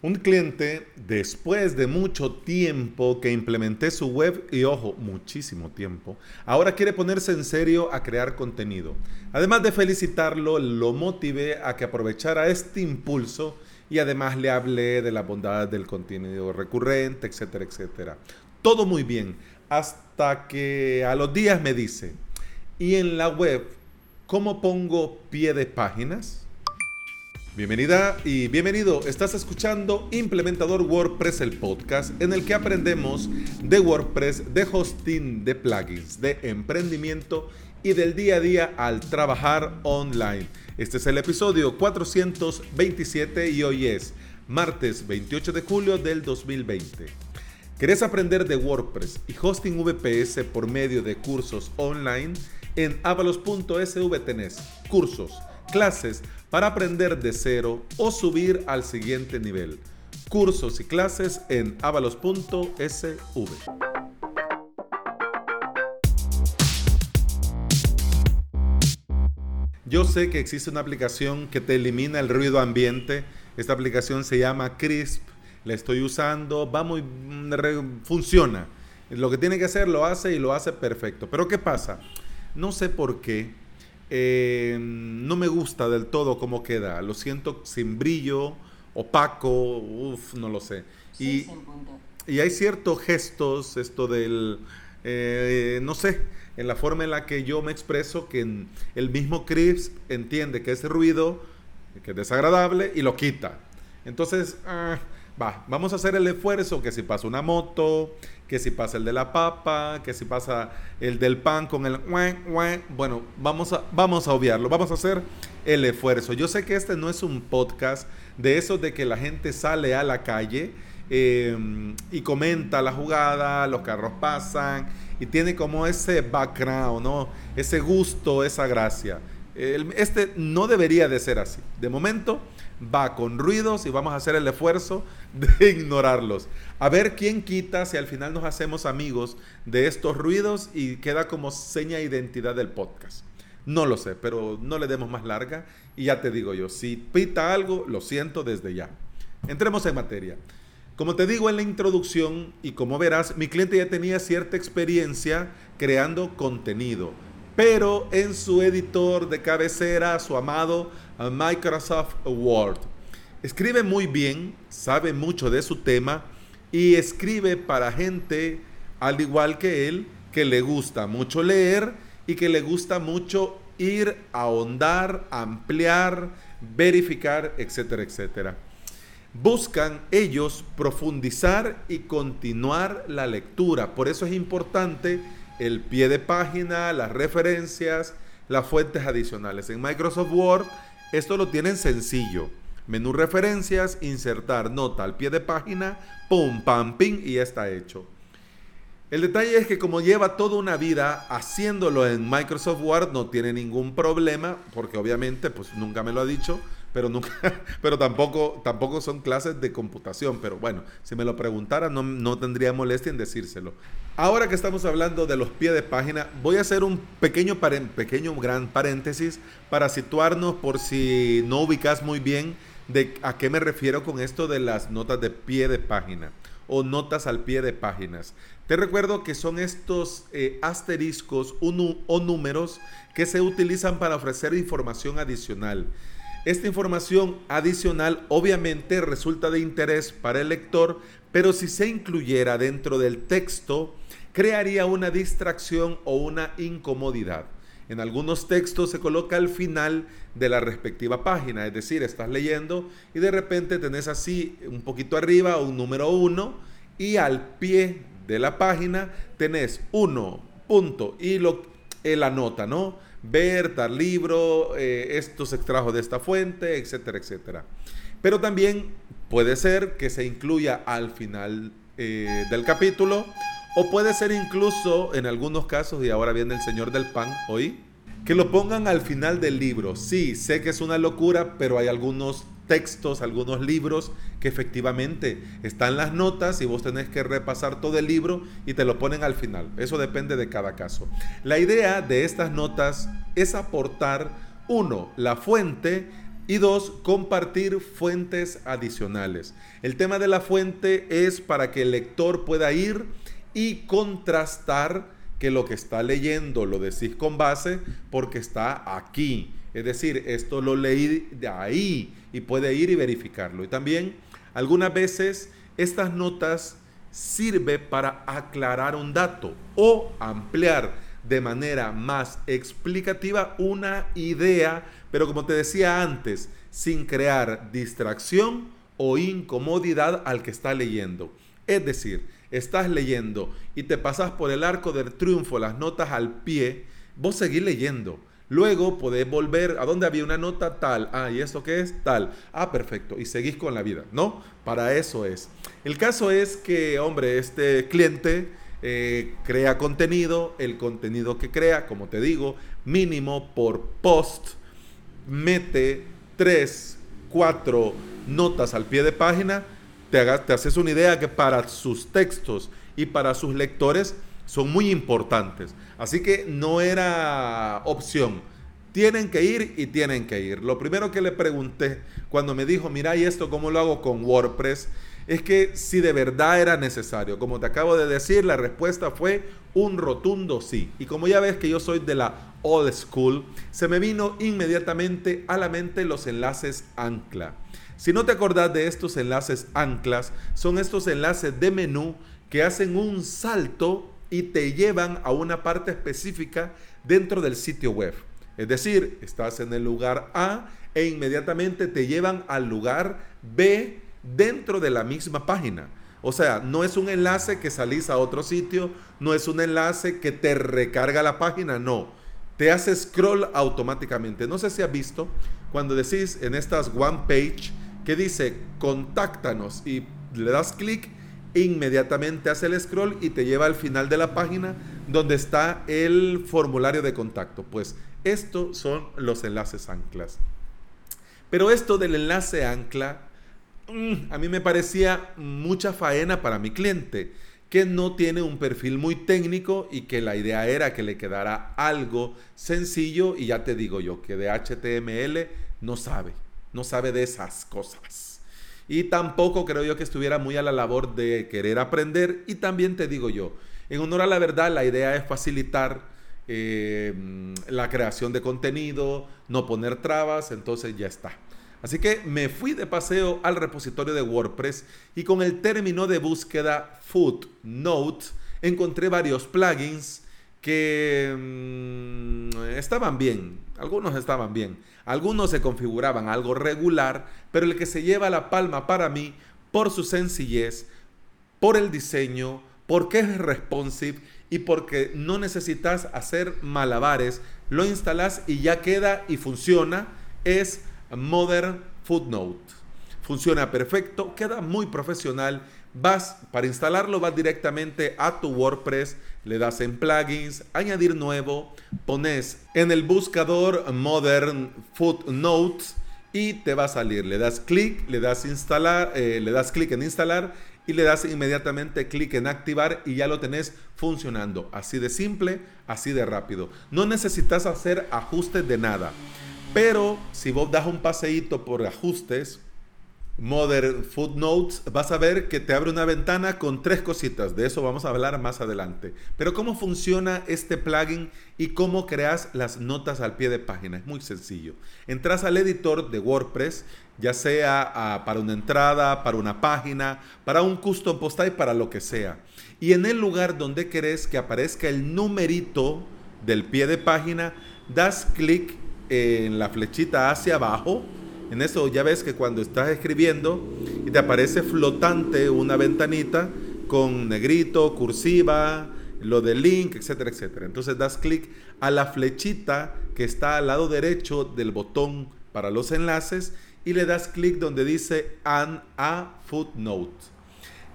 Un cliente, después de mucho tiempo que implementé su web, y ojo, muchísimo tiempo, ahora quiere ponerse en serio a crear contenido. Además de felicitarlo, lo motivé a que aprovechara este impulso y además le hablé de la bondad del contenido recurrente, etcétera, etcétera. Todo muy bien, hasta que a los días me dice, ¿y en la web cómo pongo pie de páginas? Bienvenida y bienvenido. Estás escuchando Implementador WordPress, el podcast en el que aprendemos de WordPress, de hosting, de plugins, de emprendimiento y del día a día al trabajar online. Este es el episodio 427 y hoy es martes 28 de julio del 2020. ¿Querés aprender de WordPress y hosting VPS por medio de cursos online? En avalos.sv tenés cursos, clases, para aprender de cero o subir al siguiente nivel. Cursos y clases en avalos.sv. Yo sé que existe una aplicación que te elimina el ruido ambiente. Esta aplicación se llama Crisp. La estoy usando, va muy funciona. Lo que tiene que hacer lo hace y lo hace perfecto. Pero ¿qué pasa? No sé por qué eh, no me gusta del todo cómo queda. Lo siento sin brillo, opaco, uff, no lo sé. Y, y, hay ciertos gestos, esto del, eh, no sé, en la forma en la que yo me expreso, que el mismo Chris entiende que ese ruido, que es desagradable, y lo quita. Entonces, ah, va, vamos a hacer el esfuerzo que si pasa una moto, que si pasa el de la papa, que si pasa el del pan con el bueno, vamos a, vamos a obviarlo, vamos a hacer el esfuerzo. Yo sé que este no es un podcast de eso de que la gente sale a la calle em, y comenta la jugada, los carros pasan y tiene como ese background, ¿no? Ese gusto, esa gracia. este no debería de ser así. De momento, va con ruidos y vamos a hacer el esfuerzo de ignorarlos. A ver quién quita si al final nos hacemos amigos de estos ruidos y queda como seña de identidad del podcast. No lo sé, pero no le demos más larga y ya te digo yo, si pita algo, lo siento desde ya. Entremos en materia. Como te digo en la introducción y como verás, mi cliente ya tenía cierta experiencia creando contenido, pero en su editor de cabecera, su amado Microsoft Word. Escribe muy bien, sabe mucho de su tema y escribe para gente al igual que él que le gusta mucho leer y que le gusta mucho ir a ahondar, ampliar, verificar, etcétera, etcétera. Buscan ellos profundizar y continuar la lectura. Por eso es importante el pie de página, las referencias, las fuentes adicionales. En Microsoft Word esto lo tienen sencillo. Menú referencias, insertar nota al pie de página, pum, pam, ping y ya está hecho. El detalle es que como lleva toda una vida haciéndolo en Microsoft Word, no tiene ningún problema, porque obviamente pues nunca me lo ha dicho, pero nunca, pero tampoco, tampoco son clases de computación. Pero bueno, si me lo preguntara, no, no tendría molestia en decírselo. Ahora que estamos hablando de los pies de página, voy a hacer un pequeño, pequeño gran paréntesis para situarnos por si no ubicas muy bien de a qué me refiero con esto de las notas de pie de página o notas al pie de páginas. Te recuerdo que son estos eh, asteriscos o números que se utilizan para ofrecer información adicional. Esta información adicional obviamente resulta de interés para el lector, pero si se incluyera dentro del texto, crearía una distracción o una incomodidad. En algunos textos se coloca al final de la respectiva página, es decir, estás leyendo y de repente tenés así un poquito arriba un número 1 y al pie de la página tenés 1 punto y lo, eh, la nota, ¿no? Ver tal libro, eh, estos extrajos de esta fuente, etcétera, etcétera. Pero también puede ser que se incluya al final eh, del capítulo o puede ser incluso en algunos casos, y ahora viene el Señor del Pan hoy, que lo pongan al final del libro. Sí, sé que es una locura, pero hay algunos textos, algunos libros que efectivamente están las notas y vos tenés que repasar todo el libro y te lo ponen al final. Eso depende de cada caso. La idea de estas notas es aportar, uno, la fuente Y dos, compartir fuentes adicionales. El tema de la fuente es para que el lector pueda ir y contrastar que lo que está leyendo lo decís con base porque está aquí. Es decir, esto lo leí de ahí y puede ir y verificarlo. Y también algunas veces estas notas sirve para aclarar un dato o ampliar de manera más explicativa una idea, pero como te decía antes, sin crear distracción o incomodidad al que está leyendo. Es decir, estás leyendo y te pasas por el arco del triunfo las notas al pie, vos seguís leyendo. Luego podés volver a donde había una nota tal. Ah, ¿y esto qué es? Tal. Ah, perfecto. Y seguís con la vida, ¿no? Para eso es. El caso es que, hombre, este cliente eh, crea contenido. El contenido que crea, como te digo, mínimo por post, mete tres, cuatro notas al pie de página. Te, hagas, te haces una idea que para sus textos y para sus lectores son muy importantes. Así que no era opción. Tienen que ir y tienen que ir. Lo primero que le pregunté cuando me dijo, mira, ¿y esto cómo lo hago con WordPress? Es que si de verdad era necesario. Como te acabo de decir, la respuesta fue un rotundo sí. Y como ya ves que yo soy de la old school, se me vino inmediatamente a la mente los enlaces ancla. Si no te acordás de estos enlaces anclas, son estos enlaces de menú que hacen un salto y te llevan a una parte específica dentro del sitio web. Es decir, estás en el lugar A e inmediatamente te llevan al lugar B dentro de la misma página. O sea, no es un enlace que salís a otro sitio, no es un enlace que te recarga la página, no. Te hace scroll automáticamente. No sé si has visto cuando decís en estas one page que dice contáctanos y le das clic inmediatamente hace el scroll y te lleva al final de la página donde está el formulario de contacto. Pues estos son los enlaces anclas. Pero esto del enlace ancla, mm, a mí me parecía mucha faena para mi cliente, que no tiene un perfil muy técnico y que la idea era que le quedara algo sencillo y ya te digo yo, que de HTML no sabe, no sabe de esas cosas. Y tampoco creo yo que estuviera muy a la labor de querer aprender. Y también te digo yo, en honor a la verdad, la idea es facilitar eh, la creación de contenido, no poner trabas, entonces ya está. Así que me fui de paseo al repositorio de WordPress y con el término de búsqueda Footnote encontré varios plugins que mm, estaban bien, algunos estaban bien, algunos se configuraban algo regular, pero el que se lleva la palma para mí por su sencillez, por el diseño, porque es responsive y porque no necesitas hacer malabares, lo instalas y ya queda y funciona, es Modern Footnote. Funciona perfecto, queda muy profesional vas para instalarlo, vas directamente a tu WordPress, le das en plugins, añadir nuevo, pones en el buscador Modern Footnotes y te va a salir. Le das clic, le das instalar, eh, le das clic en instalar y le das inmediatamente clic en activar y ya lo tenés funcionando. Así de simple, así de rápido. No necesitas hacer ajustes de nada. Pero si vos das un paseíto por ajustes, Modern Footnotes, vas a ver que te abre una ventana con tres cositas. De eso vamos a hablar más adelante. Pero cómo funciona este plugin y cómo creas las notas al pie de página. Es muy sencillo. Entras al editor de WordPress, ya sea ah, para una entrada, para una página, para un custom post y para lo que sea. Y en el lugar donde querés que aparezca el numerito del pie de página, das clic en la flechita hacia abajo en eso ya ves que cuando estás escribiendo y te aparece flotante una ventanita con negrito, cursiva, lo del link, etcétera, etcétera. Entonces das clic a la flechita que está al lado derecho del botón para los enlaces y le das clic donde dice An a footnote.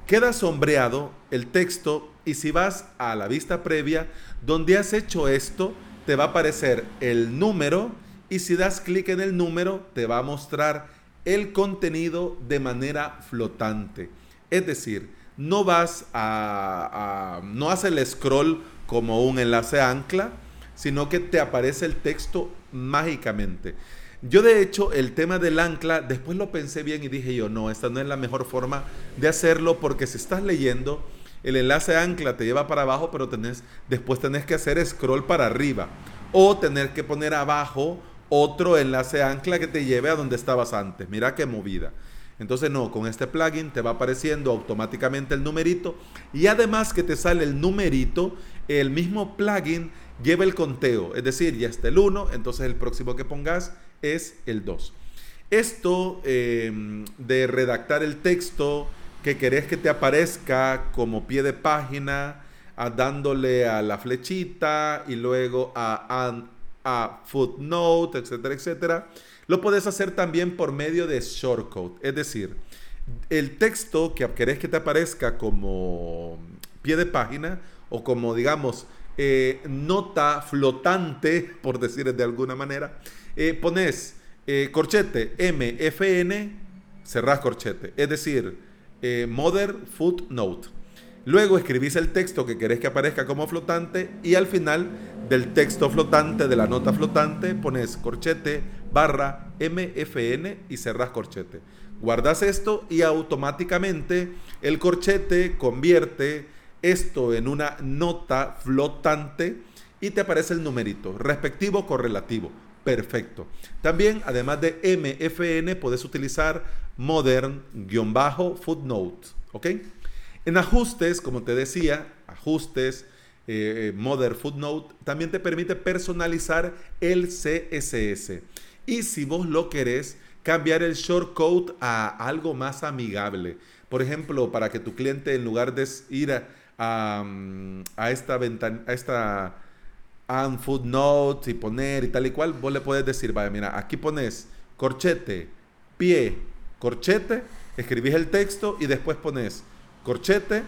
Queda sombreado el texto y si vas a la vista previa donde has hecho esto, te va a aparecer el número y si das clic en el número te va a mostrar el contenido de manera flotante. Es decir, no vas a, no hace el scroll como un enlace ancla, sino que te aparece el texto mágicamente. Yo de hecho el tema del ancla, después lo pensé bien y dije yo, no, esta no es la mejor forma de hacerlo porque si estás leyendo, el enlace ancla te lleva para abajo, pero tenés, después tenés que hacer scroll para arriba o tener que poner abajo otro enlace ancla que te lleve a donde estabas antes. Mira qué movida. Entonces no, con este plugin te va apareciendo automáticamente el numerito y además que te sale el numerito, el mismo plugin lleva el conteo, es decir, ya está el 1, entonces el próximo que pongas es el 2. Esto em, de redactar el texto que querés que te aparezca como pie de página, dándole a la flechita y luego a, a footnote, etcétera, etcétera, lo puedes hacer también por medio de shortcode. Es decir, el texto que querés que te aparezca como pie de página o como, digamos, eh, nota flotante, por decir de alguna manera, eh, pones eh, corchete MFN, cerrás corchete. Es decir, Mother Footnote. Luego escribís el texto que querés que aparezca como flotante y al final del texto flotante, de la nota flotante, pones corchete barra MFN y cerrás corchete. Guardas esto y automáticamente el corchete convierte esto en una nota flotante y te aparece el numerito, respectivo correlativo. Perfecto. También, además de MFN, puedes utilizar modern-footnote. ¿Ok? En ajustes, como te decía, ajustes, eh, Modern Footnote, también te permite personalizar el CSS. Y si vos lo querés, cambiar el shortcode a algo más amigable. Por ejemplo, para que tu cliente en lugar de ir a, a, esta ventana, a esta footnote y poner y tal y cual, vos le puedes decir, vaya, mira, aquí pones corchete, pie, corchete, escribís el texto y después pones corchete,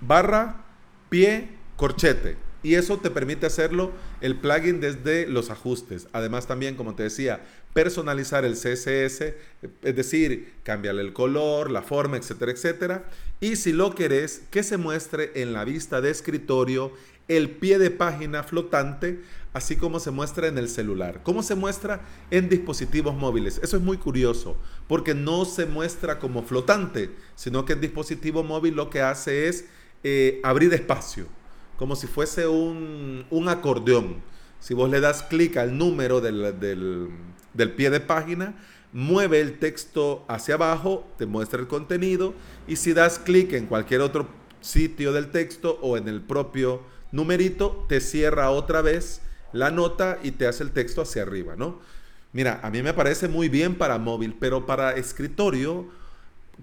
barra, pie, corchete. Y eso te permite hacerlo el plugin desde los ajustes. Además también, como te decía, personalizar el CSS, es decir, cambiarle el color, la forma, etcétera, etcétera. Y si lo querés, que se muestre en la vista de escritorio el pie de página flotante, así como se muestra en el celular. ¿Cómo se muestra en dispositivos móviles? Eso es muy curioso, porque no se muestra como flotante, sino que el dispositivo móvil lo que hace es eh, abrir espacio, como si fuese un, acordeón. Si vos le das clic al número del, del pie de página, mueve el texto hacia abajo, te muestra el contenido y si das clic en cualquier otro sitio del texto o en el propio numerito, te cierra otra vez la nota y te hace el texto hacia arriba, ¿no? Mira, a mí me parece muy bien para móvil, pero para escritorio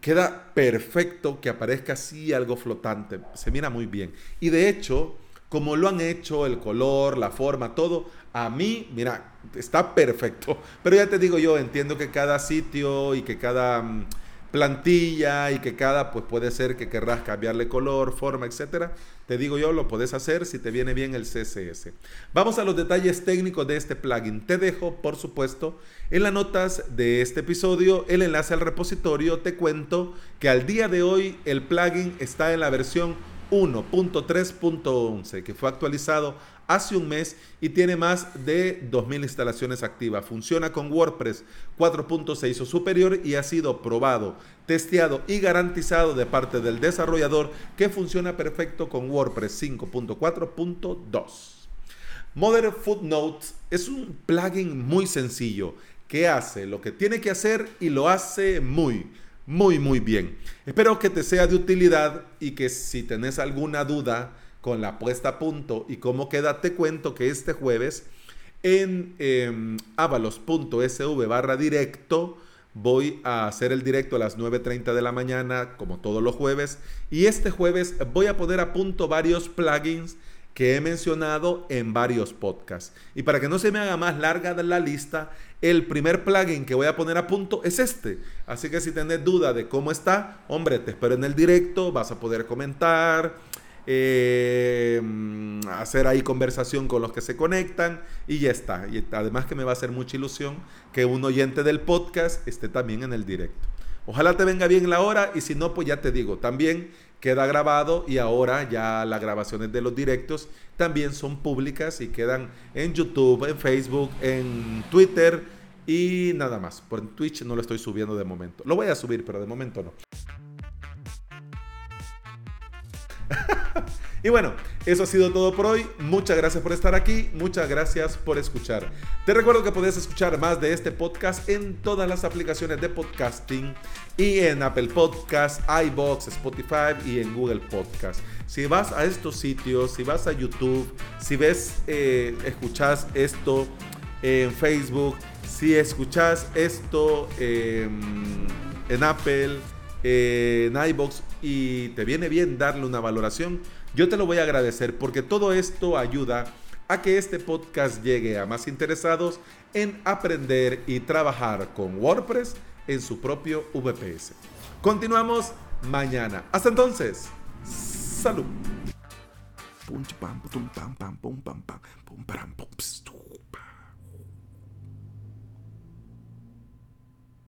queda perfecto que aparezca así algo flotante. Se mira muy bien. Y de hecho, como lo han hecho, el color, la forma, todo, a mí, mira, está perfecto. Pero ya te digo yo, entiendo que cada sitio y que cada mm, plantilla y que cada, pues puede ser que querrás cambiarle color, forma, etcétera. Te digo yo, lo puedes hacer si te viene bien el CSS. Vamos a los detalles técnicos de este plugin. Te dejo, por supuesto, en las notas de este episodio el enlace al repositorio. Te cuento que al día de hoy el plugin está en la versión 1.3.11, que fue actualizado hace un mes y tiene más de 2.000 instalaciones activas. Funciona con WordPress 4.6 o superior y ha sido probado, testeado y garantizado de parte del desarrollador que funciona perfecto con WordPress 5.4.2. Modern Footnotes es un plugin muy sencillo que hace lo que tiene que hacer y lo hace muy, muy, muy bien. Espero que te sea de utilidad y que si tenés alguna duda, con la puesta a punto y cómo queda, te cuento que este jueves en eh, avalos.sv barra directo voy a hacer el directo a las 9.30 de la mañana, como todos los jueves, y este jueves voy a poner a punto varios plugins que he mencionado en varios podcasts. Y para que no se me haga más larga la lista, el primer plugin que voy a poner a punto es este. Así que si tenés duda de cómo está, hombre, te espero en el directo, vas a poder comentar, eh, hacer ahí conversación con los que se conectan y ya está. Y además que me va a hacer mucha ilusión que un oyente del podcast esté también en el directo. Ojalá te venga bien la hora y si no, pues ya te digo, también queda grabado y ahora ya las grabaciones de los directos también son públicas y quedan en YouTube, en Facebook, en Twitter y nada más. Por Twitch no lo estoy subiendo de momento. Lo voy a subir, pero de momento no. y bueno, eso ha sido todo por hoy. Muchas gracias por estar aquí. Muchas gracias por escuchar. Te recuerdo que puedes escuchar más de este podcast en todas las aplicaciones de podcasting y en Apple Podcasts, iBox, Spotify y en Google Podcast. Si vas a estos sitios, si vas a YouTube, si ves, eh, escuchas esto en Facebook, si escuchas esto en Apple, en iBox y te viene bien darle una valoración, yo te lo voy a agradecer porque todo esto ayuda a que este podcast llegue a más interesados en aprender y trabajar con WordPress en su propio VPS. Continuamos mañana. Hasta entonces, salud.